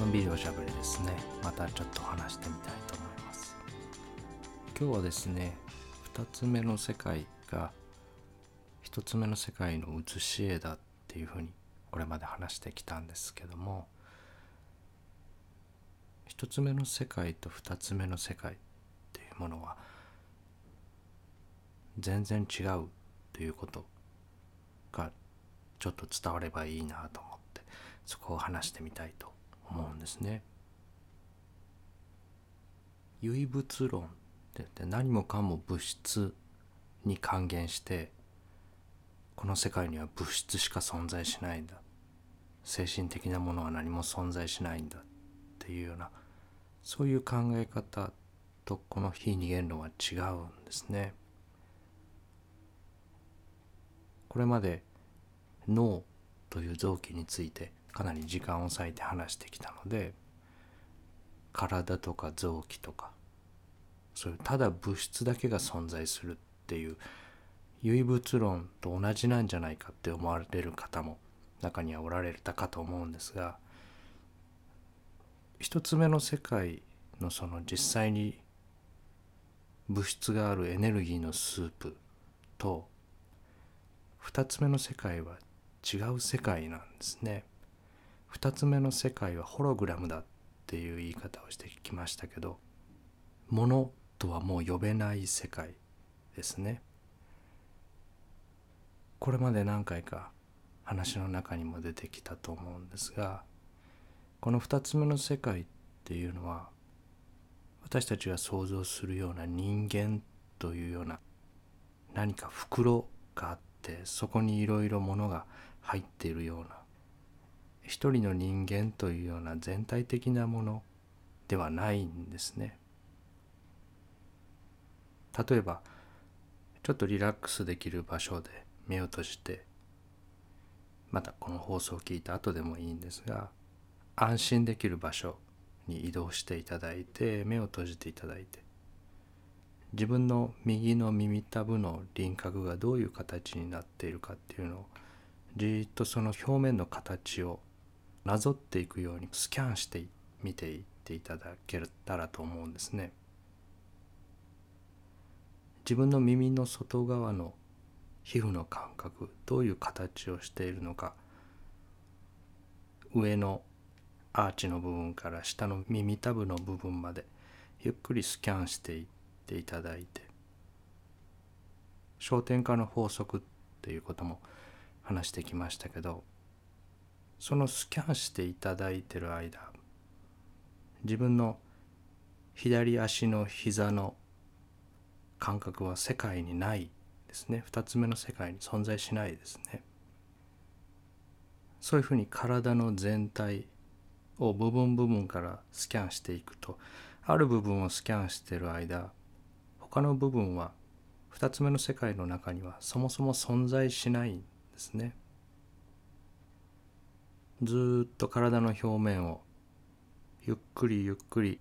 のんびりおしゃべりですね。またちょっと話してみたいと思います。今日はですね2つ目の世界が1つ目の世界の写し絵だっていうふうにこれまで話してきたんですけども1つ目の世界と2つ目の世界っていうものは全然違うということがちょっと伝わればいいなと思ってそこを話してみたいと思うんですね。唯物論って言って何もかも物質に還元してこの世界には物質しか存在しないんだ精神的なものは何も存在しないんだっていうようなそういう考え方とこの非二元論は違うんですね。これまで脳という臓器についてかなり時間を割いて話してきたので体とか臓器とかそういうただ物質だけが存在するっていう唯物論と同じなんじゃないかって思われる方も中にはおられたかと思うんですが一つ目の世界のその実際に物質があるエネルギーのスープと二つ目の世界は違う世界なんですね。二つ目の世界はホログラムだっていう言い方をしてきましたけどものとはもう呼べない世界ですね。これまで何回か話の中にも出てきたと思うんですがこの二つ目の世界っていうのは私たちが想像するような人間というような何か袋があってそこにいろいろものが入っているような一人の人間というような全体的なものではないんですね。例えばちょっとリラックスできる場所で目を閉じてまたこの放送を聞いた後でもいいんですが安心できる場所に移動していただいて目を閉じていただいて自分の右の耳たぶの輪郭がどういう形になっているかっていうのをじっとその表面の形をなぞっていくようにスキャンしてみていっていただけたらと思うんですね。自分の耳の外側の皮膚の感覚どういう形をしているのか上のアーチの部分から下の耳たぶの部分までゆっくりスキャンしていっていただいて焦点化の法則っていうことも話してきましたけどそのスキャンしていただいてる間自分の左足の膝の感覚は世界にないですね。2つ目の世界に存在しないですね。そういうふうに体の全体を部分部分からスキャンしていくとある部分をスキャンしている間他の部分は2つ目の世界の中にはそもそも存在しないんですね。ずっと体の表面をゆっくりゆっくり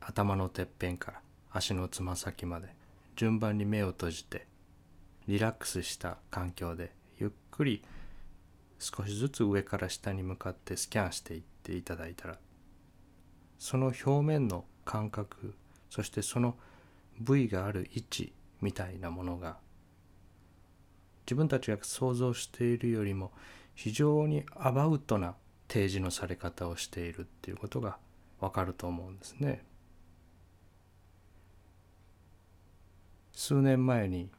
頭のてっぺんから足のつま先まで順番に目を閉じてリラックスした環境でゆっくり少しずつ上から下に向かってスキャンしていっていただいたらその表面の感覚そしてその部位がある位置みたいなものが自分たちが想像しているよりも非常にアバウトな提示のされ方をしているっていうことがわかると思うんですね。数年前に、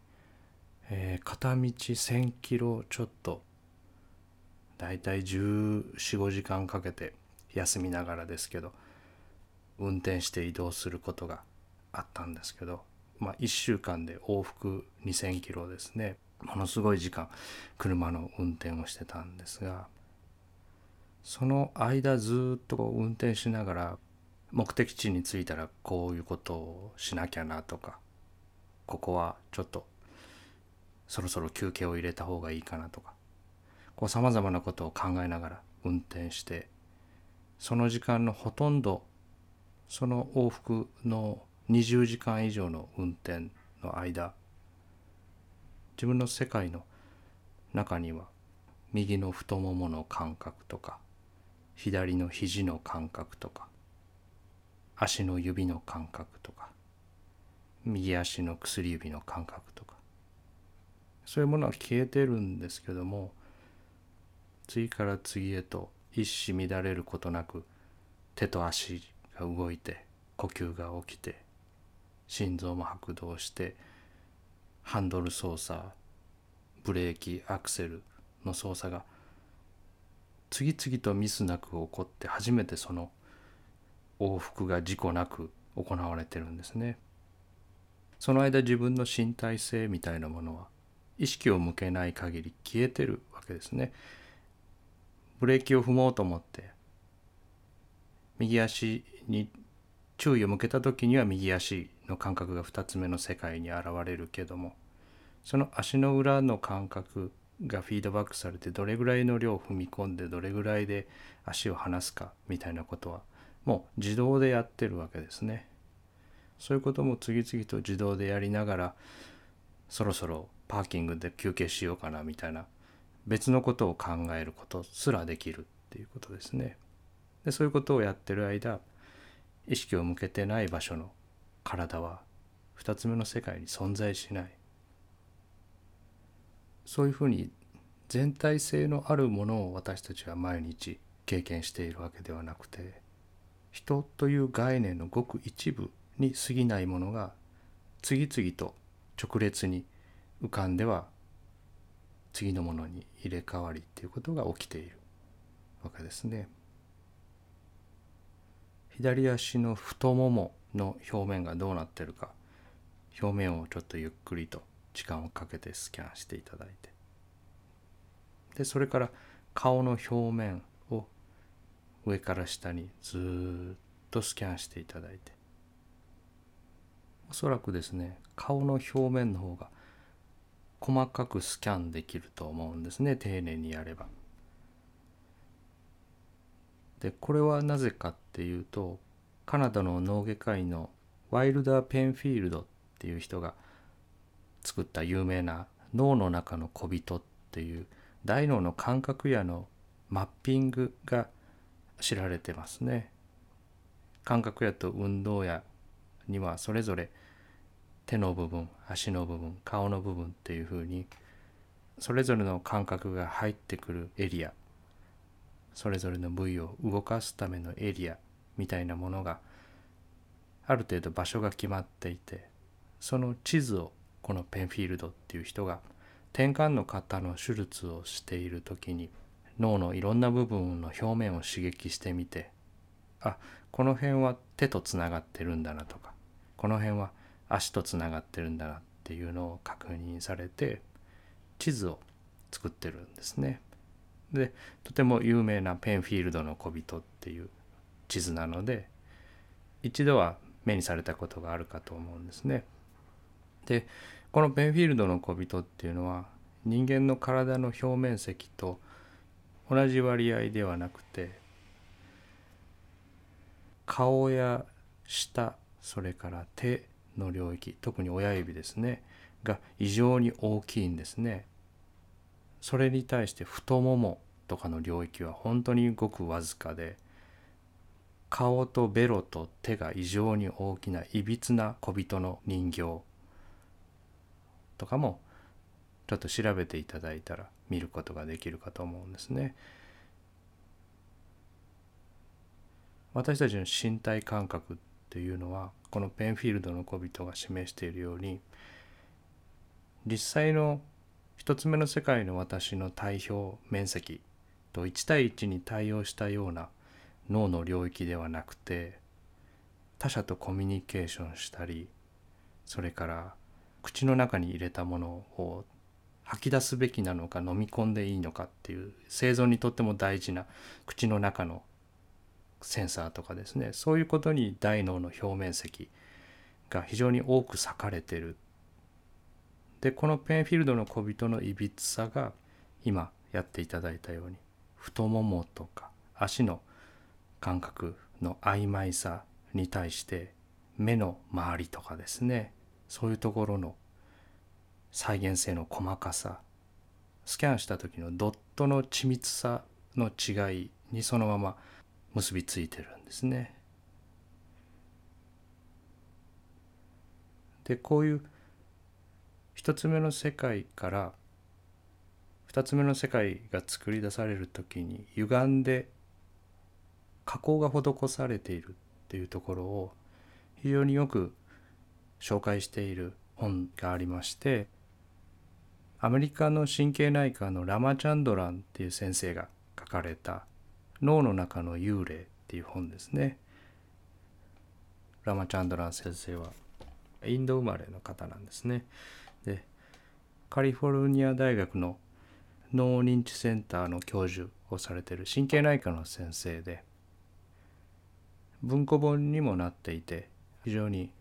えー、片道1,000キロちょっとだいたい1415時間かけて休みながらですけど運転して移動することがあったんですけど、まあ、1週間で往復2,000キロですねものすごい時間車の運転をしてたんですがその間ずっと運転しながら目的地に着いたらこういうことをしなきゃなとかここはちょっとそろそろ休憩を入れた方がいいかなとかこうさまざまなことを考えながら運転してその時間のほとんどその往復の20時間以上の運転の間自分の世界の中には右の太ももの感覚とか左の肘の感覚とか足の指の感覚とか右足の薬指の感覚とかそういうものは消えてるんですけども次から次へと一糸乱れることなく手と足が動いて呼吸が起きて心臓も拍動してハンドル操作ブレーキアクセルの操作が次々とミスなく起こって初めてその往復が事故なく行われてるんですね。その間自分の身体性みたいなものは意識を向けない限り消えてるわけですね。ブレーキを踏もうと思って右足に注意を向けた時には右足の感覚が2つ目の世界に現れるけどもその足の裏の感覚がフィードバックされてどれぐらいの量を踏み込んでどれぐらいで足を離すかみたいなことはもう自動でやってるわけですね。そういうことも次々と自動でやりながらそろそろパーキングで休憩しようかなみたいな別のことを考えることすらできるっていうことですね。でそういうことをやってる間意識を向けてない場所の体は2つ目の世界に存在しないそういうふうに全体性のあるものを私たちは毎日経験しているわけではなくて人という概念のごく一部に過ぎないものが次々と直列に浮かんでは次のものに入れ替わりっていうことが起きているわけですね。左足の太ももの表面がどうなってるか表面をちょっとゆっくりと時間をかけてスキャンしていただいてでそれから顔の表面を上から下にずっとスキャンしていただいておそらくですね顔の表面の方が細かくスキャンできると思うんですね丁寧にやれば。でこれはなぜかっていうとカナダの脳外科医のワイルダー・ペンフィールドっていう人が作った有名な「脳の中の小人」っていう大脳の感覚やのマッピングが知られてますね。感覚やと運動やにはそれぞれ手の部分足の部分顔の部分っていうふうにそれぞれの感覚が入ってくるエリアそれぞれの部位を動かすためのエリアみたいなものがある程度場所が決まっていてその地図をこのペンフィールドっていう人が転換の方の手術をしている時に脳のいろんな部分の表面を刺激してみてあこの辺は手とつながってるんだなとかこの辺は足とつながってるんだなっていうのを確認されて地図を作ってるんですね。でとても有名なペンフィールドの小人っていう地図なので一度は目にされたことがあるかと思うんですね。でこのペンフィールドの小人っていうのは人間の体の表面積と同じ割合ではなくて顔や舌それから手の領域特に親指ですねが異常に大きいんですね。それに対して太ももとかの領域は本当にごくわずかで顔とベロと手が異常に大きないびつな小人の人形とかもちょっと調べていただいたら見ることができるかと思うんですね。私たちの身体感覚っていうのはこのペンフィールドの小人が示しているように実際の一つ目の世界の私の体表面積と1対1に対応したような脳の領域ではなくて他者とコミュニケーションしたりそれから口の中に入れたものを吐き出すべきなのか飲み込んでいいのかっていう生存にとっても大事な口の中のセンサーとかですねそういうことに大脳の表面積が非常に多く割かれてるでこのペンフィールドの小人のいびつさが今やっていただいたように太ももとか足の感覚の曖昧さに対して目の周りとかですねそういうところの再現性の細かさスキャンした時のドットの緻密さの違いにそのまま結びついてるんですね。でこういう一つ目の世界から二つ目の世界が作り出される時に歪んで加工が施されているっていうところを非常によく紹介している本がありましてアメリカの神経内科のラマチャンドランっていう先生が書かれた「脳の中の幽霊」っていう本ですね。ラマチャンドラン先生はインド生まれの方なんですね。でカリフォルニア大学の脳認知センターの教授をされてる神経内科の先生で文庫本にもなっていて非常に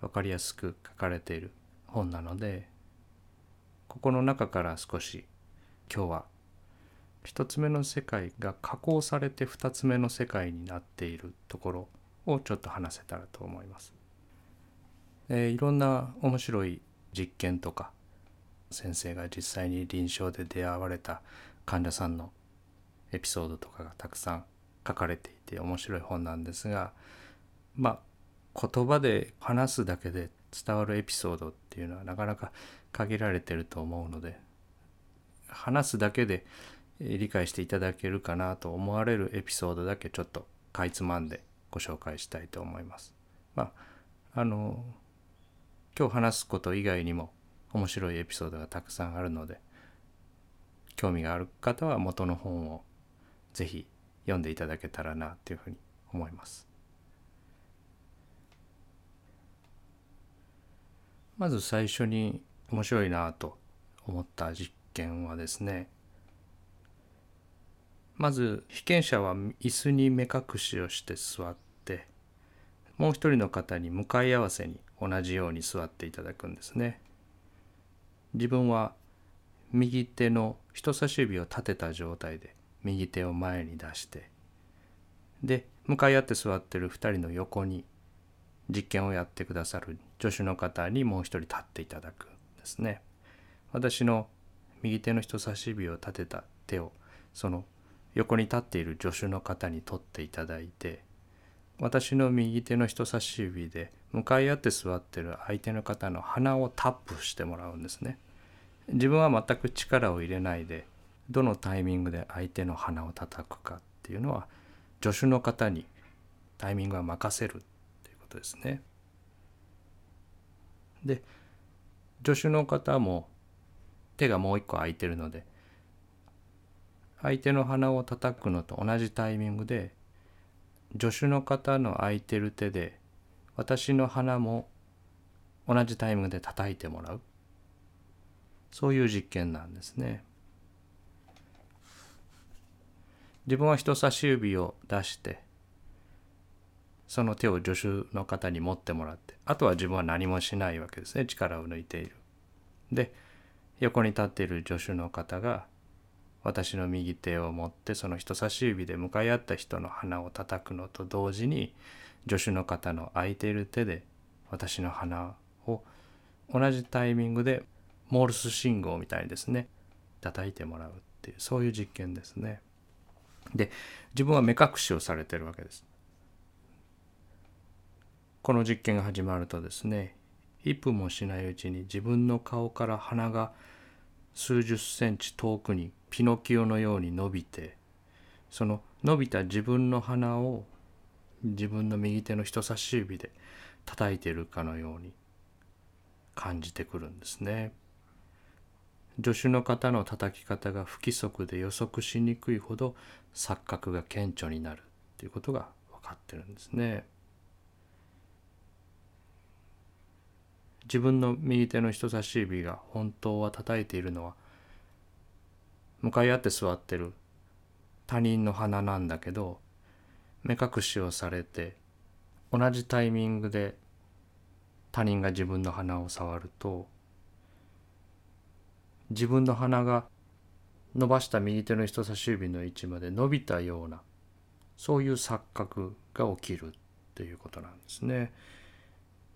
分かりやすく書かれている本なのでここの中から少し今日は一つ目の世界が加工されて二つ目の世界になっているところをちょっと話せたらと思います。えー、いろんな面白い実験とか先生が実際に臨床で出会われた患者さんのエピソードとかがたくさん書かれていて面白い本なんですがまあ言葉で話すだけで伝わるエピソードっていうのはなかなか限られてると思うので話すだけで理解していただけるかなと思われるエピソードだけちょっとかいつまんでご紹介したいと思います。まああの今日話すこと以外にも面白いエピソードがたくさんあるので興味がある方は元の本をぜひ読んでいただけたらなというふうに思います。まず最初に面白いなと思った実験はですねまず被験者は椅子に目隠しをして座ってもう一人の方に向かい合わせに同じように座っていただくんですね。自分は右手の人差し指を立てた状態で右手を前に出してで向かい合って座ってる2人の横に実験をやってくださる助手の方にもう一人立っていただくんですね。私の右手の人差し指を立てた手をその横に立っている助手の方に取っていただいて私の右手の人差し指で向かい合って座ってる相手の方の鼻をタップしてもらうんですね。自分は全く力を入れないでどのタイミングで相手の鼻を叩くかっていうのは助手の方にタイミングは任せるっていうことですね。で助手の方も手がもう一個空いてるので相手の鼻を叩くのと同じタイミングで助手の方の空いてる手で私の鼻も同じタイミングで叩いてもらうそういう実験なんですね。自分は人差し指を出してその手を助手の方に持ってもらってあとは自分は何もしないわけですね力を抜いている。で横に立っている助手の方が私の右手を持ってその人差し指で向かい合った人の鼻を叩くのと同時に助手の方の空いている手で私の鼻を同じタイミングでモールス信号みたいにですね叩いてもらうっていうそういう実験ですね。で自分は目隠しをされてるわけです。この実験が始まるとですね1分もしないうちに自分の顔から鼻が数十センチ遠くにピノキオのように伸びてその伸びた自分の鼻を自分の右手の人差し指で叩いてるかのように感じてくるんですね。助手の方の叩き方が不規則で予測しにくいほど錯覚が顕著になるということが分かってるんですね。自分の右手の人差し指が本当は叩いているのは向かい合って座ってる他人の鼻なんだけど目隠しをされて同じタイミングで他人が自分の鼻を触ると自分の鼻が伸ばした右手の人差し指の位置まで伸びたようなそういう錯覚が起きるっていうことなんですね。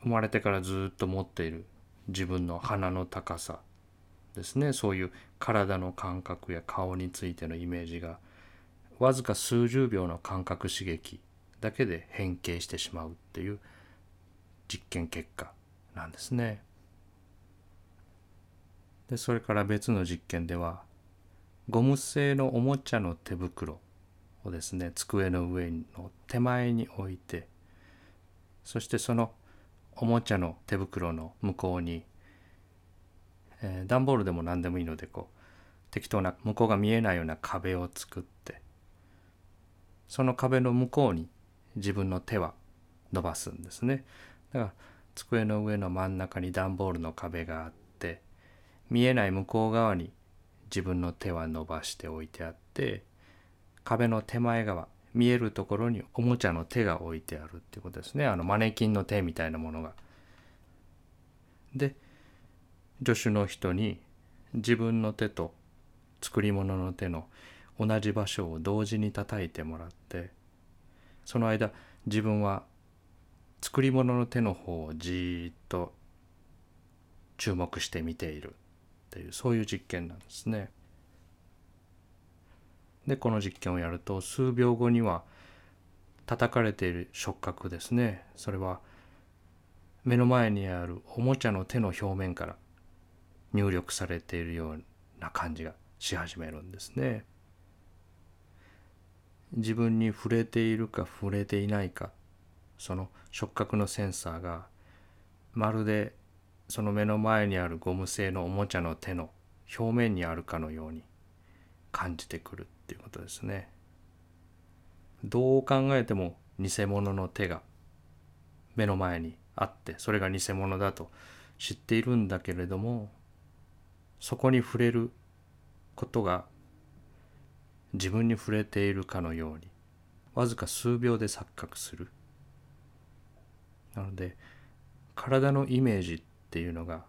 生まれてからずっと持っている自分の鼻の高さですねそういう体の感覚や顔についてのイメージがわずか数十秒の感覚刺激だけで変形してしまうっていう実験結果なんですね。でそれから別の実験ではゴム製のおもちゃの手袋をですね机の上の手前に置いてそしてそのおもちゃの手袋の向こうに、えー、段ボールでも何でもいいのでこう適当な向こうが見えないような壁を作ってその壁の向こうに自分の手は伸ばすんですね。だから机の上の真ん中に段ボールの壁があって見えない向こう側に自分の手は伸ばしておいてあって壁の手前側見えるところにおもちゃの手が置いてあるっていうことですねあのマネキンの手みたいなものが。で助手の人に自分の手と作り物の手の同じ場所を同時に叩いてもらってその間自分は作り物の手の方をじーっと注目して見ているっていうそういう実験なんですね。でこの実験をやると数秒後には叩かれている触覚ですねそれは目の前にあるおもちゃの手の表面から入力されているような感じがし始めるんですね。自分に触れているか触れていないかその触覚のセンサーがまるでその目の前にあるゴム製のおもちゃの手の表面にあるかのように感じてくるっていうことですね。どう考えても偽物の手が目の前にあってそれが偽物だと知っているんだけれどもそこに触れることが自分に触れているかのようにわずか数秒で錯覚するなので体のイメージっていうのが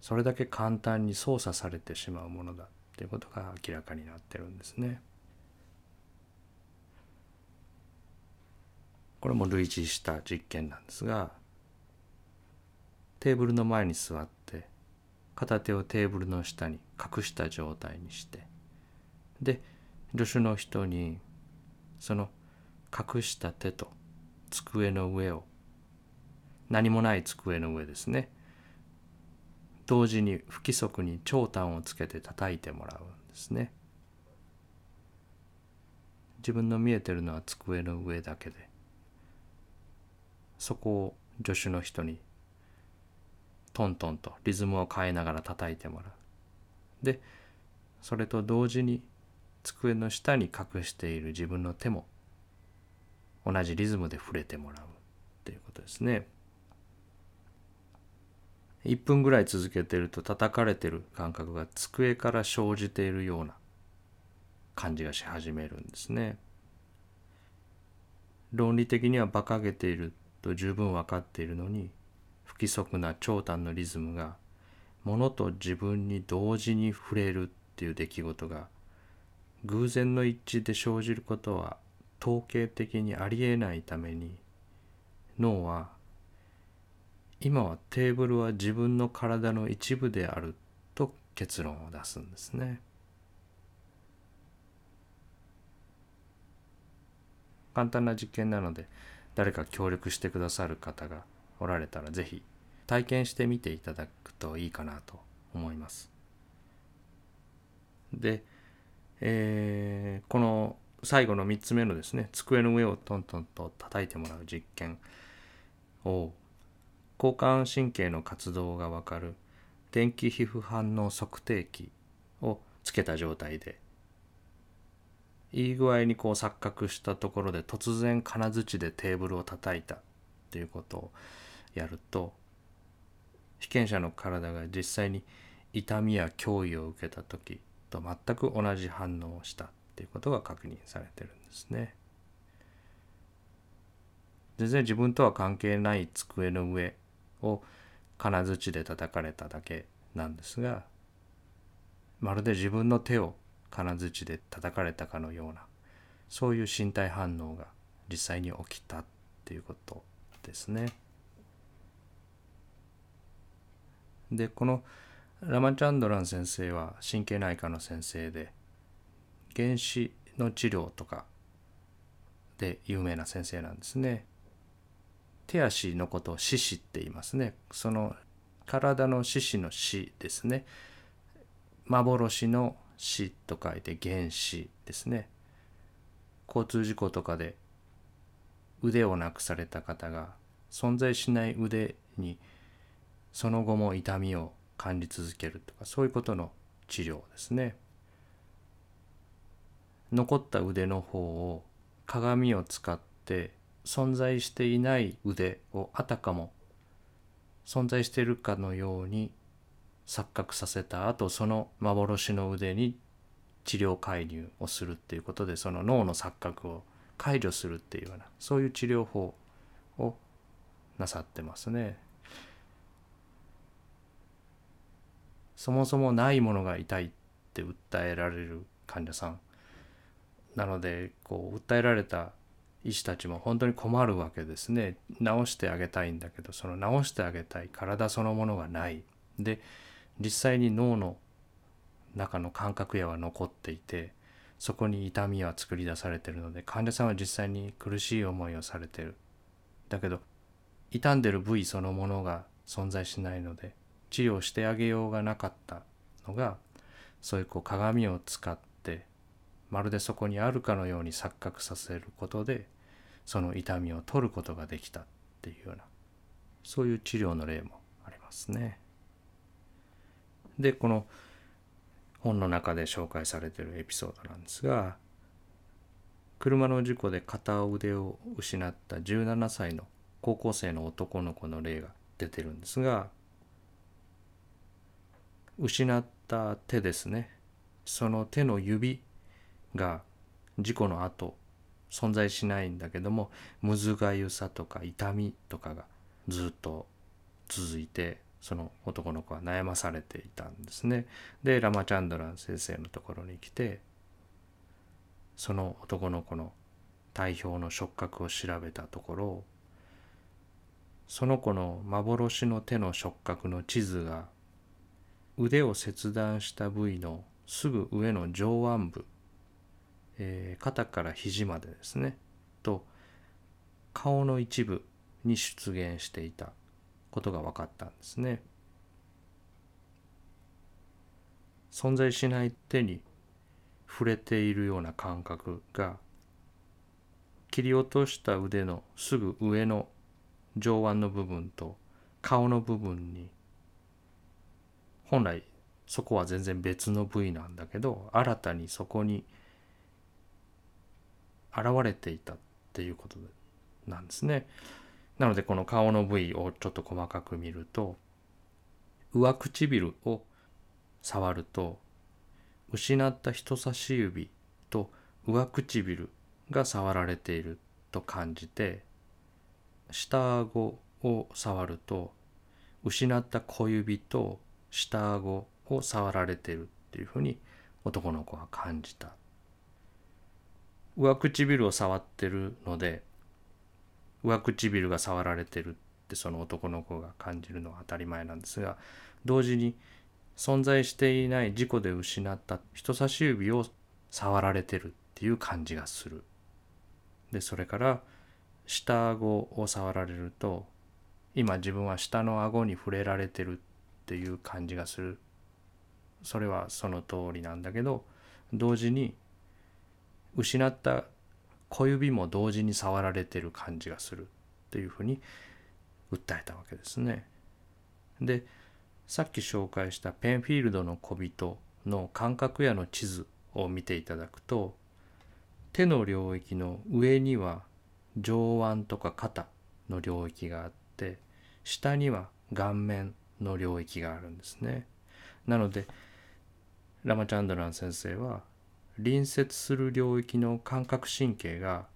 それだけ簡単に操作されてしまうものだっていうことが明らかになってるんですね。これも類似した実験なんですがテーブルの前に座って片手をテーブルの下に隠した状態にしてで助手の人にその隠した手と机の上を何もない机の上ですね同時に不規則に長短をつけて叩いてもらうんですね自分の見えてるのは机の上だけでそこを助手の人にトントンとリズムを変えながら叩いてもらうでそれと同時に机の下に隠している自分の手も同じリズムで触れてもらうっていうことですね。1分ぐらい続けてると叩かれてる感覚が机から生じているような感じがし始めるんですね。論理的には馬鹿げていると十分分かっているのに不規則な長短のリズムがものと自分に同時に触れるっていう出来事が偶然の一致で生じることは統計的にありえないために脳は今はテーブルは自分の体の一部であると結論を出すんですね。簡単な実験なので誰か協力してくださる方がおられたら是非体験してみていただくといいかなと思います。でえー、この最後の3つ目のですね机の上をトントンと叩いてもらう実験を交感神経の活動が分かる電気皮膚反応測定器をつけた状態でいい具合にこう錯覚したところで突然金槌でテーブルを叩いたっていうことをやると被験者の体が実際に痛みや脅威を受けた時と全く同じ反応をしたっていうことが確認されてるんですね。全然自分とは関係ない机の上を金槌で叩かれただけなんですがまるで自分の手を金槌で叩かれたかのようなそういう身体反応が実際に起きたっていうことですね。でこのラマチャンドラン先生は神経内科の先生で原始の治療とかで有名な先生なんですね。手足のことを四肢って言いますね。その体の四肢の死ですね。幻の死と書いて原死ですね。交通事故とかで腕をなくされた方が存在しない腕にその後も痛みを感じ続けるとかそういうことの治療ですね。残った腕の方を鏡を使って存在していない腕をあたかも存在しているかのように錯覚させた後その幻の腕に治療介入をするっていうことでその脳の錯覚を解除するっていうようなそういう治療法をなさってますね。そもそもないものが痛いって訴えられる患者さんなのでこう訴えられた医師たちも本当に困るわけですね。治してあげたいんだけどその治してあげたい体そのものがない。で実際に脳の中の感覚やは残っていてそこに痛みは作り出されてるので患者さんは実際に苦しい思いをされてる。だけど傷んでる部位そのものが存在しないので治療してあげようがなかったのがそういうこう鏡を使ってまるでそこにあるかのように錯覚させることでその痛みを取ることができたっていうようなそういう治療の例もありますね。でこの本の中で紹介されてるエピソードなんですが車の事故で片腕を失った17歳の高校生の男の子の例が出てるんですが失った手ですねその手の指が事故の後存在しないんだけどもむずがゆさとか痛みとかがずっと続いてその男の子は悩まされていたんですね。でラマチャンドラン先生のところに来てその男の子の体表の触覚を調べたところその子の幻の手の触覚の地図が腕を切断した部位のすぐ上の上腕部、えー、肩から肘までですねと顔の一部に出現していたことが分かったんですね。存在しない手に触れているような感覚が切り落とした腕のすぐ上の上腕の部分と顔の部分に本来そこは全然別の部位なんだけど新たにそこに現れていたっていうことなんですね。なのでこの顔の部位をちょっと細かく見ると上唇を触ると失った人差し指と上唇が触られていると感じて下顎を触ると失った小指と下顎を触られているっていうふうに男の子は感じた上唇を触ってるので上唇が触られてるってその男の子が感じるのは当たり前なんですが同時に存在していない事故で失った人差し指を触られてるっていう感じがする。でそれから下顎を触られると今自分は下の顎に触れられてるっていう感じがするそれはその通りなんだけど同時に失った小指も同時に触られてる感じがするっていうふうに訴えたわけですね。でさっき紹介したペンフィールドの小人の感覚やの地図を見ていただくと手の領域の上には上腕とか肩の領域があって下には顔面の領域があるんですね。なのでラマチャンドラン先生は隣接する領域の感覚神経が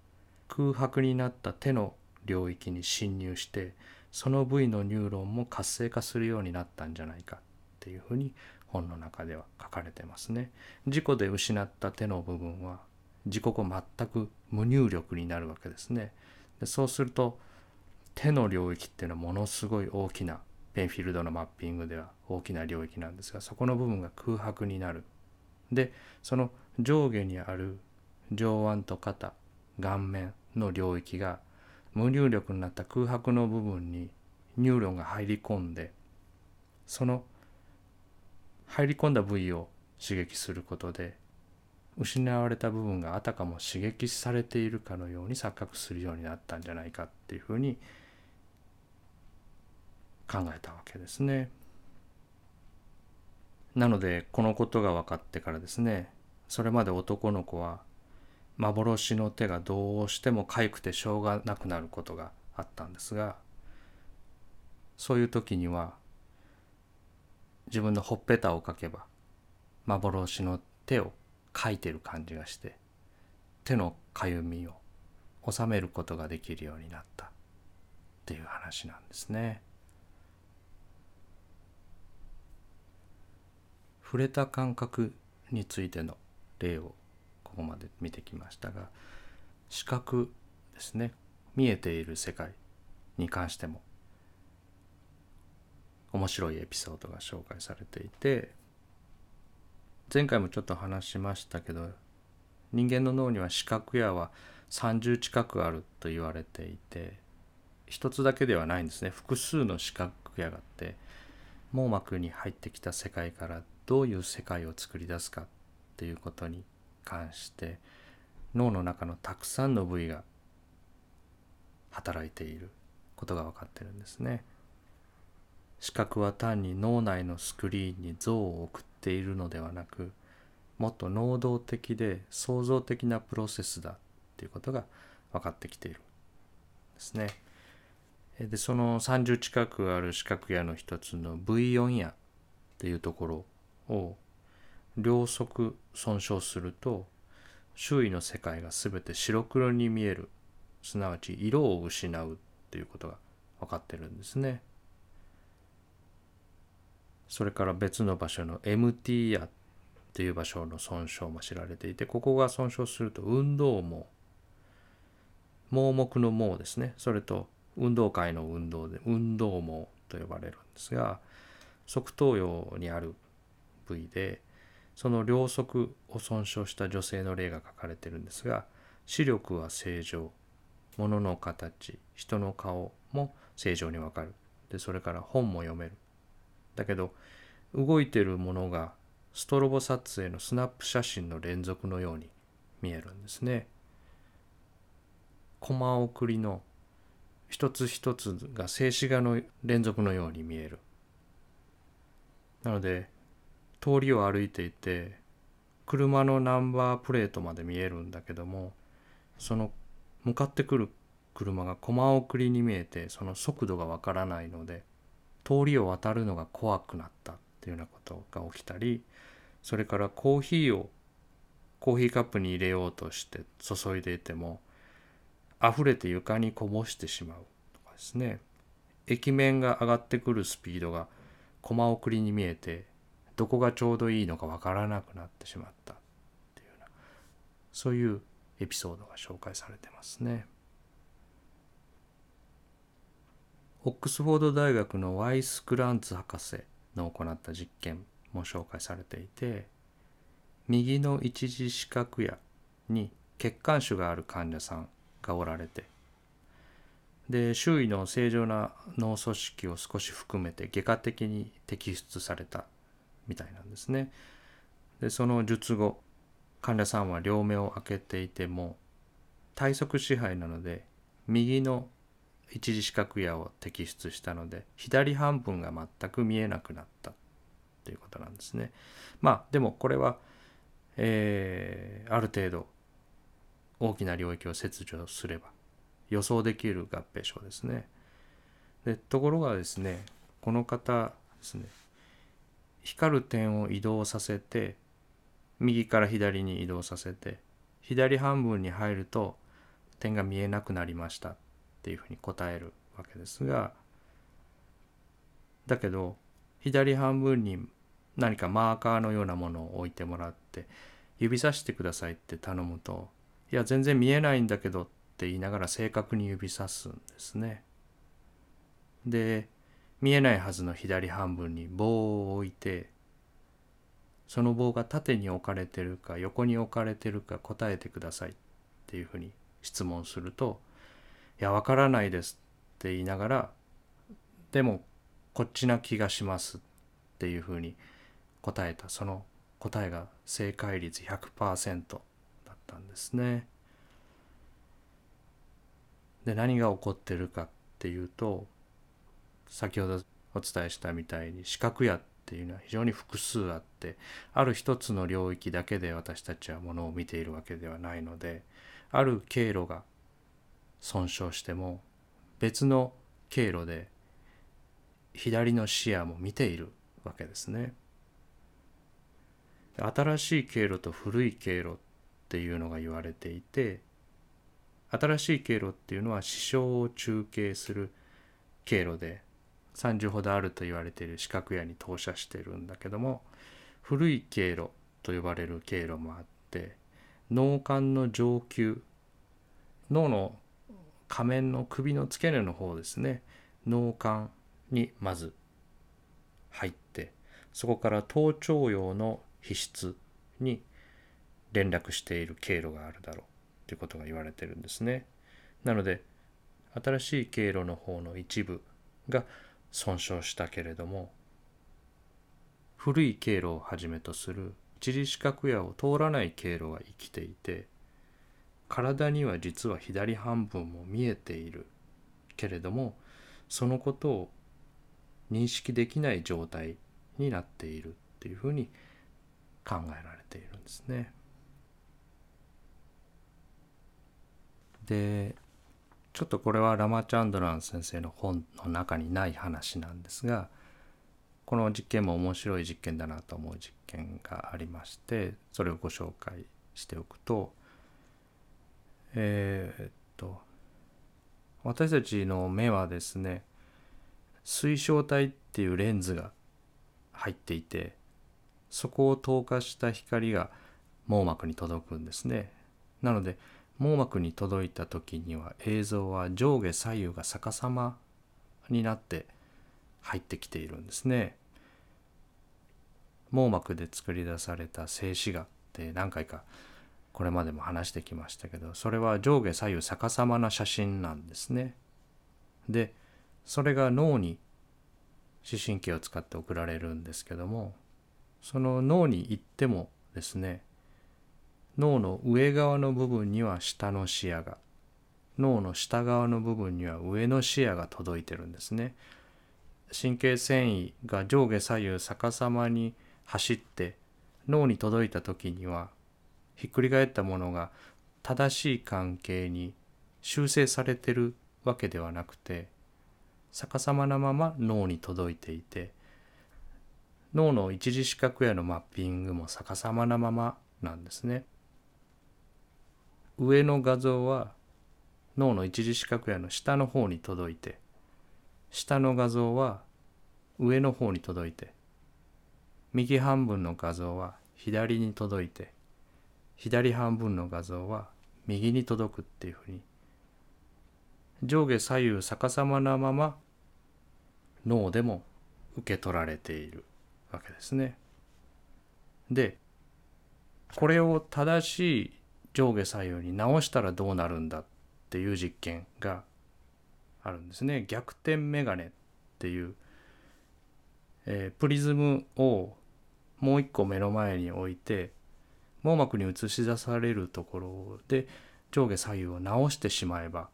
空白になった手の領域に侵入してその部位のニューロンも活性化するようになったんじゃないかっていうふうに本の中では書かれてますね。事故で失った手の部分は自己後全く無入力になるわけですね。でそうすると手の領域っていうのはものすごい大きなペンフィールドのマッピングでは大きな領域なんですがそこの部分が空白になる。でその上下にある上腕と肩顔面の領域が無入力になった空白の部分にニューロンが入り込んでその入り込んだ部位を刺激することで失われた部分があたかも刺激されているかのように錯覚するようになったんじゃないかっていうふうに考えたわけですね。なのでこのことが分かってからですねそれまで男の子は幻の手がどうしても痒くてしょうがなくなることがあったんですがそういう時には自分のほっぺたをかけば幻の手をかいてる感じがして手のかゆみを収めることができるようになったっていう話なんですね。触れた感覚についての例をここまで見てきましたが視覚ですね。見えている世界に関しても面白いエピソードが紹介されていて前回もちょっと話しましたけど人間の脳には視覚野は30近くあると言われていて一つだけではないんですね。複数の視覚野があって網膜に入ってきた世界からどういう世界を作り出すかっていうことに関して脳の中のたくさんの部位が働いていることが分かってるんですね。視覚は単に脳内のスクリーンに像を送っているのではなくもっと能動的で創造的なプロセスだっていうことが分かってきているんですね。でその30近くある視覚野の一つの V4 野っていうところを両側損傷すると周囲の世界が全て白黒に見える。すなわち色を失うっていうことが分かってるんですね。それから別の場所の MT 野っていう場所の損傷も知られていてここが損傷すると運動網。盲目の網ですね。それと運動会の運動で運動網と呼ばれるんですが側頭葉にある部位でその両側を損傷した女性の例が書かれてるんですが視力は正常物の形人の顔も正常にわかるでそれから本も読めるだけど動いてるものがストロボ撮影のスナップ写真の連続のように見えるんですね。コマ送りの一つ一つが静止画の連続のように見える。なので通りを歩いていて車のナンバープレートまで見えるんだけどもその向かってくる車がコマ送りに見えてその速度がわからないので通りを渡るのが怖くなったっていうようなことが起きたりそれからコーヒーをコーヒーカップに入れようとして注いでいても溢れて床にこぼしてしまうとかですね。液面が上がってくるスピードがコマ送りに見えてどこがちょうどいいのかわからなくなってしまったっていうようなそういうエピソードが紹介されてますね。オックスフォード大学のワイス・グランツ博士の行った実験も紹介されていて右の一次視覚野に血管腫がある患者さんがおられてで周囲の正常な脳組織を少し含めて外科的に摘出されたみたいなんですね。でその術後患者さんは両目を開けていても体側支配なので右の一次視覚野を摘出したので左半分が全く見えなくなったということなんですね。まあでもこれは、えー、ある程度大きな領域を切除すれば予想できる合併症ですね。でところがですねこの方ですね光る点を移動させて右から左に移動させて左半分に入ると点が見えなくなりましたっていうふうに答えるわけですがだけど左半分に何かマーカーのようなものを置いてもらって指さしてくださいって頼むといや全然見えないんだけどって言いながら正確に指さすんですね。で見えないはずの左半分に棒を置いてその棒が縦に置かれてるか横に置かれてるか答えてくださいっていうふうに質問すると「いやわからないです」って言いながら「でもこっちな気がします」っていうふうに答えたその答えが正解率100%だったんですね。で何が起こってるかっていうと先ほどお伝えしたみたいに視覚野っていうのは非常に複数あってある一つの領域だけで私たちはものを見ているわけではないのである経路が損傷しても別の経路で左の視野も見ているわけですね。新しい経路と古い経路っていうのが言われていて新しい経路っていうのは視床を中継する経路で30ほどあると言われている四角屋に投射してるんだけども古い経路と呼ばれる経路もあって脳幹の上級脳の仮面の首の付け根の方ですね脳幹にまず入ってそこから頭頂葉の皮質に連絡している経路があるだろうということが言われてるんですね。なので新しい経路の方の一部が損傷したけれども古い経路をはじめとする一次四角野を通らない経路が生きていて体には実は左半分も見えているけれどもそのことを認識できない状態になっているっていうふうに考えられているんですね。でちょっとこれはラマチャンドラン先生の本の中にない話なんですがこの実験も面白い実験だなと思う実験がありましてそれをご紹介しておくとえー、っと私たちの目はですね水晶体っていうレンズが入っていてそこを透過した光が網膜に届くんですね。なので網膜に届いた時には映像は上下左右が逆さまになって入ってきているんですね。網膜で作り出された静止画って何回かこれまでも話してきましたけどそれは上下左右逆さまな写真なんですね。でそれが脳に視神経を使って送られるんですけどもその脳に行ってもですね脳の上側の部分には下の視野が脳の下側の部分には上の視野が届いてるんですね。神経繊維が上下左右逆さまに走って脳に届いた時にはひっくり返ったものが正しい関係に修正されてるわけではなくて逆さまなまま脳に届いていて脳の一次視覚野のマッピングも逆さまなままなんですね。上の画像は脳の一次視覚野の下の方に届いて下の画像は上の方に届いて右半分の画像は左に届いて左半分の画像は右に届くっていうふうに上下左右逆さまなまま脳でも受け取られているわけですね。でこれを正しい上下左右に直したらどうなるんだっていう実験があるんですね。逆転メガネっていう、えー、プリズムをもう一個目の前に置いて網膜に映し出されるところで上下左右を直してしまえば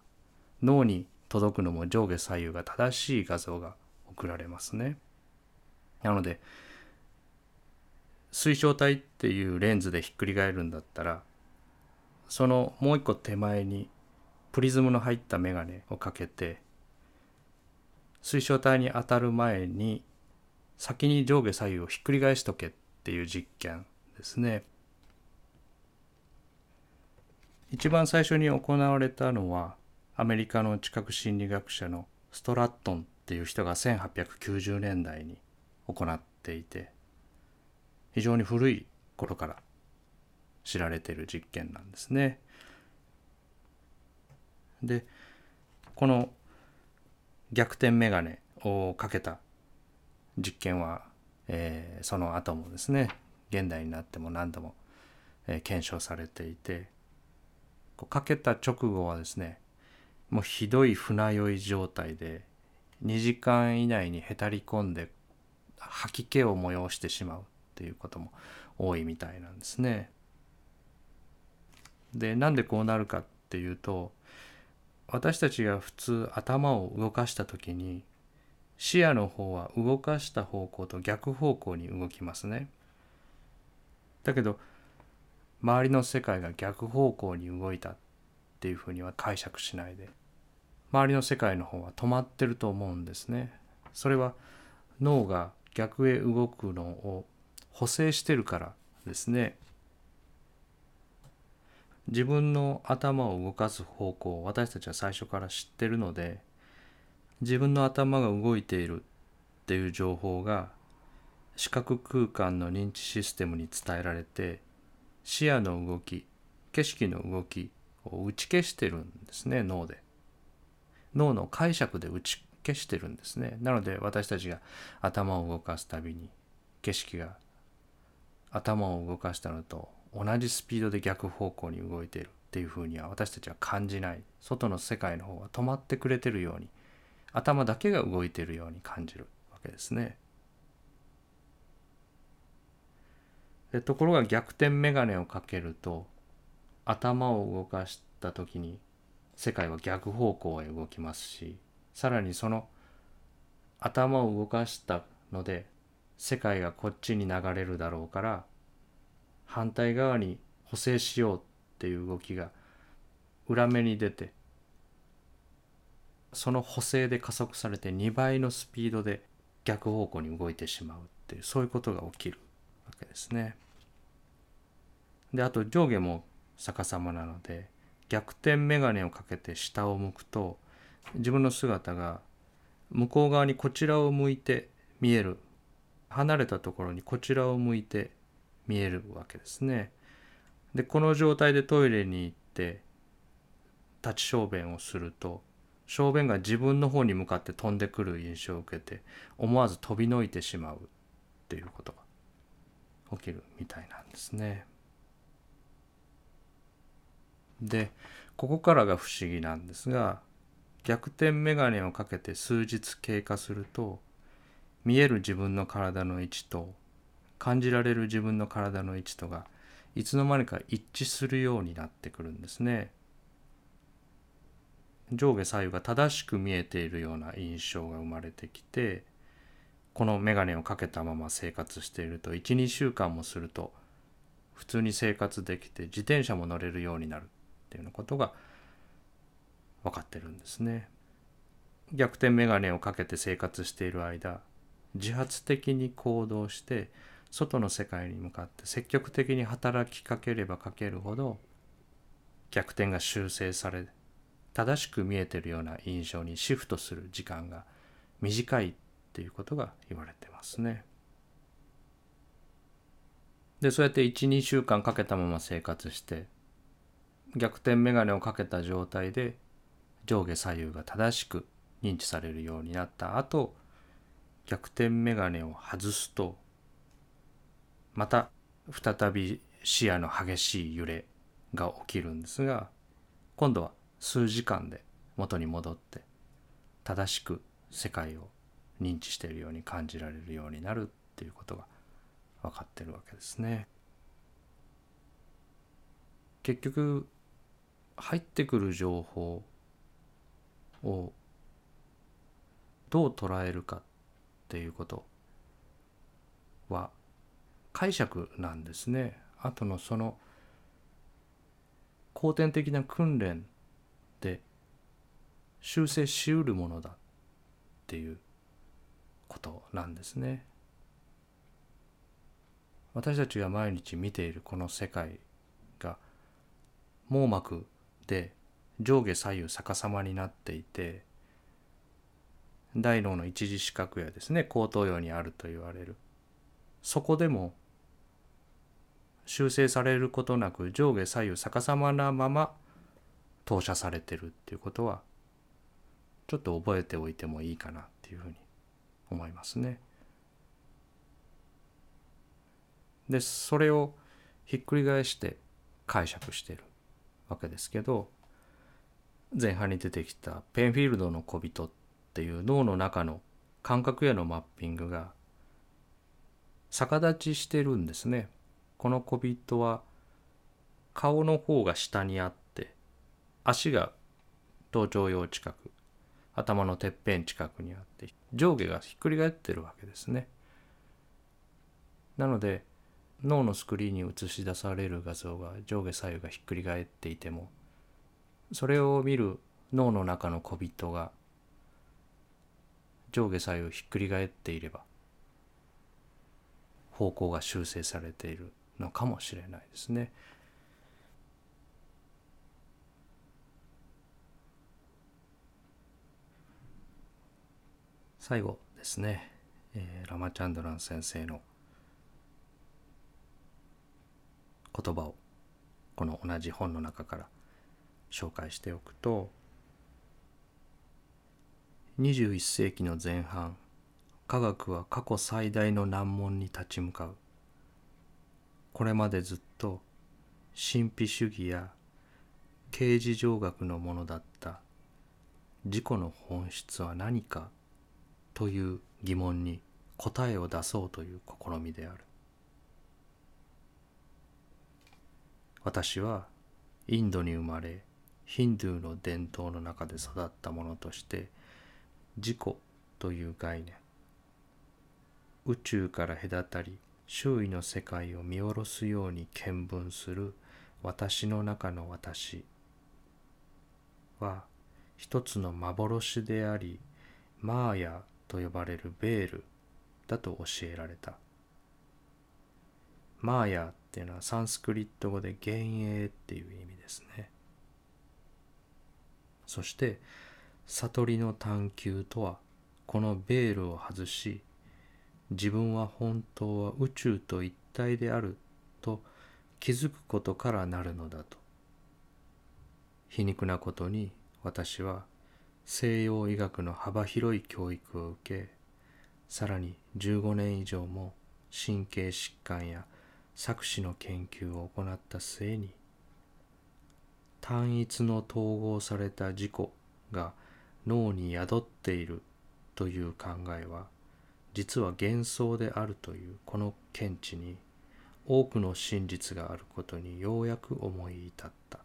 脳に届くのも上下左右が正しい画像が送られますね。なので水晶体っていうレンズでひっくり返るんだったらそのもう一個手前にプリズムの入った眼鏡をかけて水晶体に当たる前に先に上下左右をひっくり返しとけっていう実験ですね。一番最初に行われたのはアメリカの知覚心理学者のストラットンっていう人が1890年代に行っていて非常に古い頃から知られている実験なんですね。でこの逆転メガネをかけた実験は、えー、その後もですね現代になっても何度も、えー、検証されていてかけた直後はですねもうひどい船酔い状態で2時間以内にへたり込んで吐き気を催してしまうっていうことも多いみたいなんですね。でなんでこうなるかっていうと私たちが普通頭を動かした時に視野の方は動かした方向と逆方向に動きますね。だけど周りの世界が逆方向に動いたっていうふうには解釈しないで周りの世界の方は止まってると思うんですね。それは脳が逆へ動くのを補正してるからですね。自分の頭を動かす方向を私たちは最初から知ってるので自分の頭が動いているっていう情報が視覚空間の認知システムに伝えられて視野の動き景色の動きを打ち消してるんですね脳で。脳の解釈で打ち消してるんですね。なので私たちが頭を動かすたびに景色が頭を動かしたのと同じスピードで逆方向に動いているっていうふうには私たちは感じない外の世界の方が止まってくれてるように頭だけが動いているように感じるわけですね。でところが逆転メガネをかけると頭を動かした時に世界は逆方向へ動きますしさらにその頭を動かしたので世界がこっちに流れるだろうから反対側に補正しようっていう動きが裏目に出てその補正で加速されて2倍のスピードで逆方向に動いてしまうっていうそういうことが起きるわけですね。であと上下も逆さまなので逆転眼鏡をかけて下を向くと自分の姿が向こう側にこちらを向いて見える離れたところにこちらを向いて見えるわけですね。でこの状態でトイレに行って立ち小便をすると小便が自分の方に向かって飛んでくる印象を受けて思わず飛びのいてしまうっていうことが起きるみたいなんですね。でここからが不思議なんですが逆転メガネをかけて数日経過すると見える自分の体の位置と感じられる自分の体の位置とがいつの間にか一致するようになってくるんですね。上下左右が正しく見えているような印象が生まれてきてこの眼鏡をかけたまま生活していると12週間もすると普通に生活できて自転車も乗れるようになるっていうようなことが分かってるんですね。逆転眼鏡をかけて生活している間自発的に行動して外の世界に向かって積極的に働きかければかけるほど逆転が修正され正しく見えてるような印象にシフトする時間が短いっていうことが言われてますね。でそうやって12週間かけたまま生活して逆転眼鏡をかけた状態で上下左右が正しく認知されるようになった後逆転眼鏡を外すとまた再び視野の激しい揺れが起きるんですが今度は数時間で元に戻って正しく世界を認知しているように感じられるようになるっていうことが分かってるわけですね。結局入ってくる情報をどう捉えるかっていうことは解釈なんですね。あとのその後天的な訓練で修正しうるものだっていうことなんですね。私たちが毎日見ているこの世界が網膜で上下左右逆さまになっていて大脳の一次視覚やですね後頭葉にあると言われるそこでも修正されることなく上下左右逆さまなまま投射されてるっていうことはちょっと覚えておいてもいいかなっていうふうに思いますね。でそれをひっくり返して解釈してるわけですけど前半に出てきたペンフィールドの小人っていう脳の中の感覚へのマッピングが逆立ちしてるんですね。この小人は顔の方が下にあって足が頭頂葉近く頭のてっぺん近くにあって上下がひっくり返ってるわけですね。なので脳のスクリーンに映し出される画像が上下左右がひっくり返っていてもそれを見る脳の中の小人が上下左右ひっくり返っていれば方向が修正されているのかもしれないですね。最後ですね、えー、ラマチャンドラン先生の言葉をこの同じ本の中から紹介しておくと21世紀の前半科学は過去最大の難問に立ち向かうこれまでずっと神秘主義や刑事上学のものだった自己の本質は何かという疑問に答えを出そうという試みである。私はインドに生まれヒンドゥーの伝統の中で育ったものとして自己という概念宇宙から隔たり周囲の世界を見下ろすように見聞する私の中の私は一つの幻でありマーヤと呼ばれるベールだと教えられた。マーヤっていうのはサンスクリット語で幻影っていう意味ですね。そして悟りの探求とはこのベールを外し自分は本当は宇宙と一体であると気づくことからなるのだと。皮肉なことに私は西洋医学の幅広い教育を受けさらに15年以上も神経疾患や錯視の研究を行った末に単一の統合された自己が脳に宿っているという考えは実は幻想であるというこの見地に多くの真実があることにようやく思い至ったっ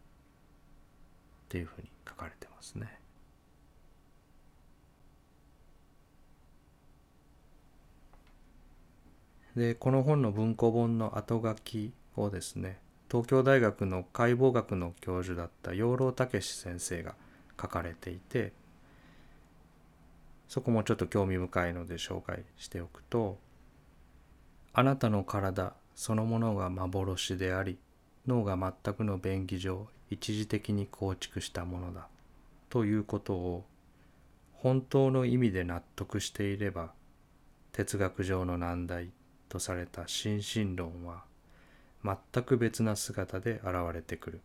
ていうふうに書かれてますね。でこの本の文庫本の後書きをですね東京大学の解剖学の教授だった養老孟先生が書かれていてそこもちょっと興味深いので紹介しておくとあなたの体そのものが幻であり脳が全くの便宜上一時的に構築したものだということを本当の意味で納得していれば哲学上の難題とされた心身論は全く別な姿で現れてくる。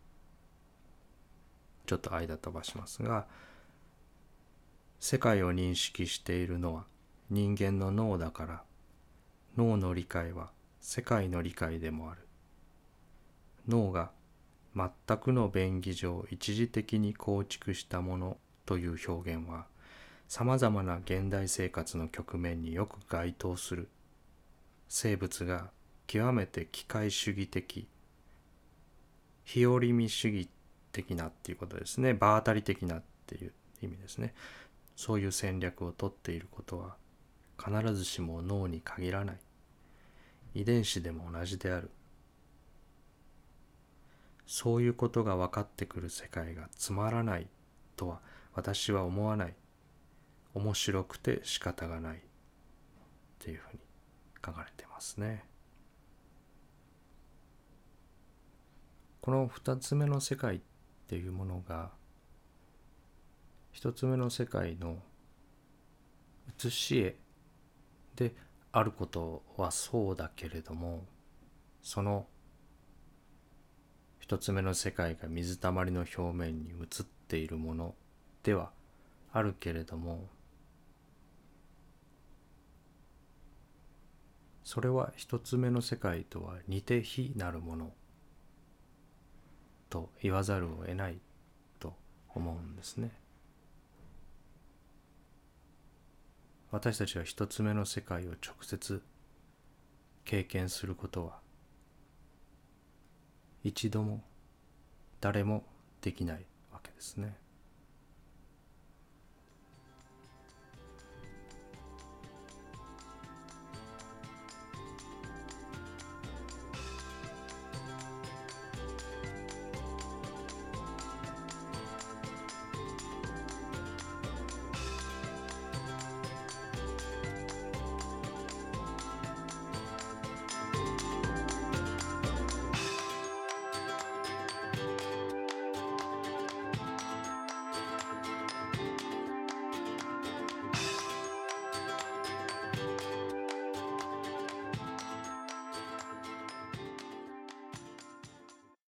ちょっと間飛ばしますが世界を認識しているのは人間の脳だから。脳の理解は世界の理解でもある。脳が全くの便宜上一時的に構築したものという表現はさまざまな現代生活の局面によく該当する。生物が極めて機械主義的日和見主義的なっていうことですね。場当たり的なっていう意味ですね。そういう戦略をとっていることは必ずしも脳に限らない。遺伝子でも同じである。そういうことが分かってくる世界がつまらないとは私は思わない。面白くて仕方がない。っていうふうに書かれてますね。この2つ目の世界っていうものが1つ目の世界の写し絵であることはそうだけれどもその1つ目の世界が水たまりの表面に映っているものではあるけれどもそれは一つ目の世界とは似て非なるものと言わざるを得ないと思うんですね。私たちは一つ目の世界を直接経験することは一度も誰もできないわけですね。